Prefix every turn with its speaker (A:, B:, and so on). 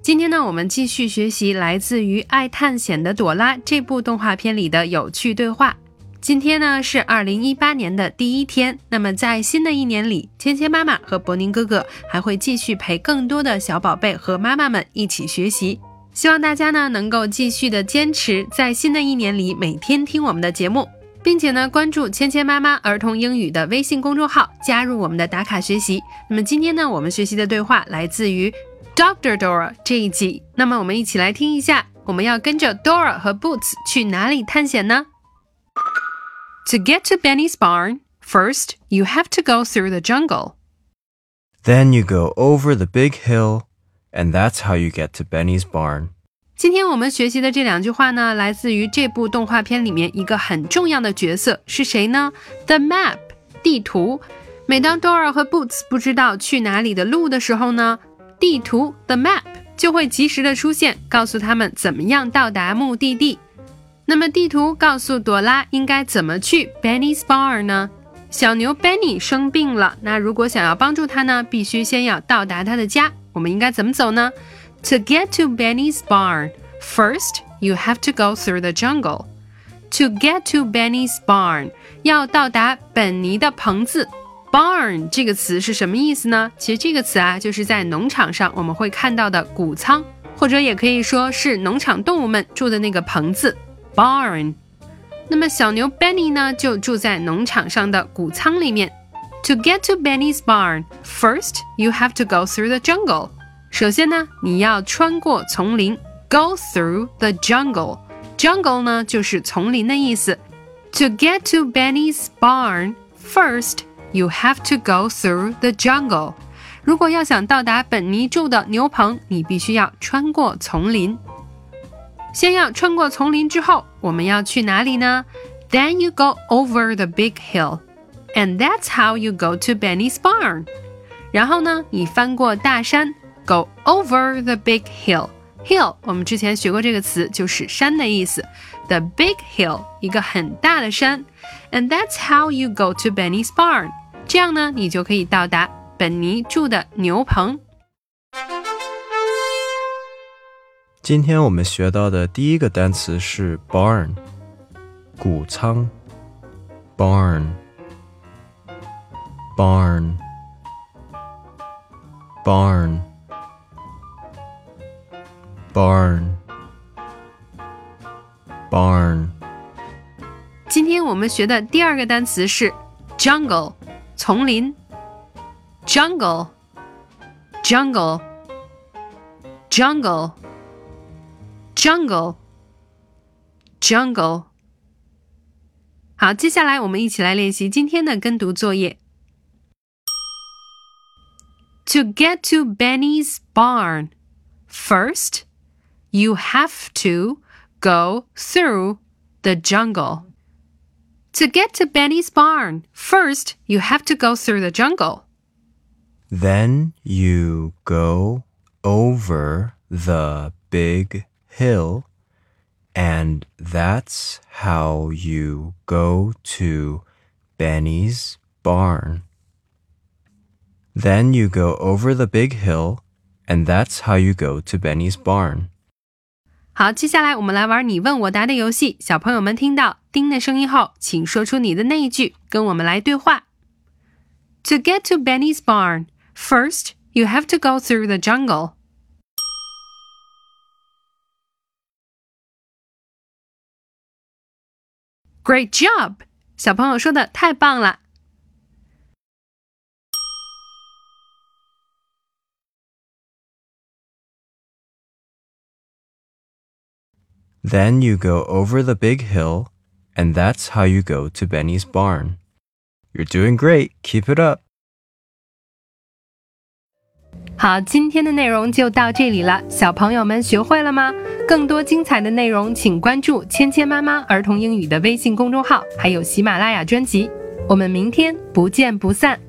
A: 今天呢，我们继续学习来自于《爱探险的朵拉》这部动画片里的有趣对话。今天呢是二零一八年的第一天，那么在新的一年里，芊芊妈妈和博宁哥哥还会继续陪更多的小宝贝和妈妈们一起学习。希望大家呢能够继续的坚持，在新的一年里每天听我们的节目。并且呢，关注芊芊妈妈儿童英语的微信公众号，加入我们的打卡学习。那么今天呢，我们学习的对话来自于 Doctor Dora 这一集。那么我们一起来听一下，我们要跟着 Dora 和 Boots 去哪里探险呢？To get to Benny's barn, first you have to go through the jungle.
B: Then you go over the big hill, and that's how you get to Benny's barn.
A: 今天我们学习的这两句话呢，来自于这部动画片里面一个很重要的角色是谁呢？The map，地图。每当 Dora 和 Boots 不知道去哪里的路的时候呢， 地图 The map 就会及时的出现，告诉他们怎么样到达目的地。那么地图告诉朵拉应该怎么去 Benny's barn 呢？小牛 Benny 生病了，那如果想要帮助他呢，必须先要到达他的家。我们应该怎么走呢？To get to Benny's barn, first you have to go through the jungle. To get to Benny's barn，要到达本尼的棚子。Barn 这个词是什么意思呢？其实这个词啊，就是在农场上我们会看到的谷仓，或者也可以说是农场动物们住的那个棚子。Barn。那么小牛 Benny 呢，就住在农场上的谷仓里面。To get to Benny's barn, first you have to go through the jungle. 首先呢，你要穿过丛林，go through the jungle。jungle 呢就是丛林的意思。To get to Benny's barn, first you have to go through the jungle。如果要想到达本尼住的牛棚，你必须要穿过丛林。先要穿过丛林之后，我们要去哪里呢？Then you go over the big hill, and that's how you go to Benny's barn。然后呢，你翻过大山。Go over the big hill. Hill，我们之前学过这个词，就是山的意思。The big hill，一个很大的山。And that's how you go to Benny's barn。这样呢，你就可以到达本尼住的牛棚。
B: 今天我们学到的第一个单词是 barn，谷仓。barn，barn，barn。 barn barn
A: 今天我们学的第二个单词是 jungle 丛林 jungle jungle jungle jungle jungle 好，接下来我们一起来练习今天的跟读作业。To get to Benny's barn, first you have to go through the jungle. To get to Benny's barn, first you have to go through the jungle.
B: Then you go over the big hill, and that's how you go to Benny's barn. Then you go over the big hill, and that's how you go to Benny's barn.
A: 好，接下来我们来玩你问我答的游戏。小朋友们听到“叮”的声音后，请说出你的那一句，跟我们来对话。To get to Benny's barn, first you have to go through the jungle. Great job！小朋友说的太棒了。
B: Then you go over the big hill, and that's how you go to Benny's barn. You're doing great. Keep it up.
A: 好，今天的内容就到这里了，小朋友们学会了吗？更多精彩的内容，请关注“芊芊妈妈儿童英语”的微信公众号，还有喜马拉雅专辑。我们明天不见不散。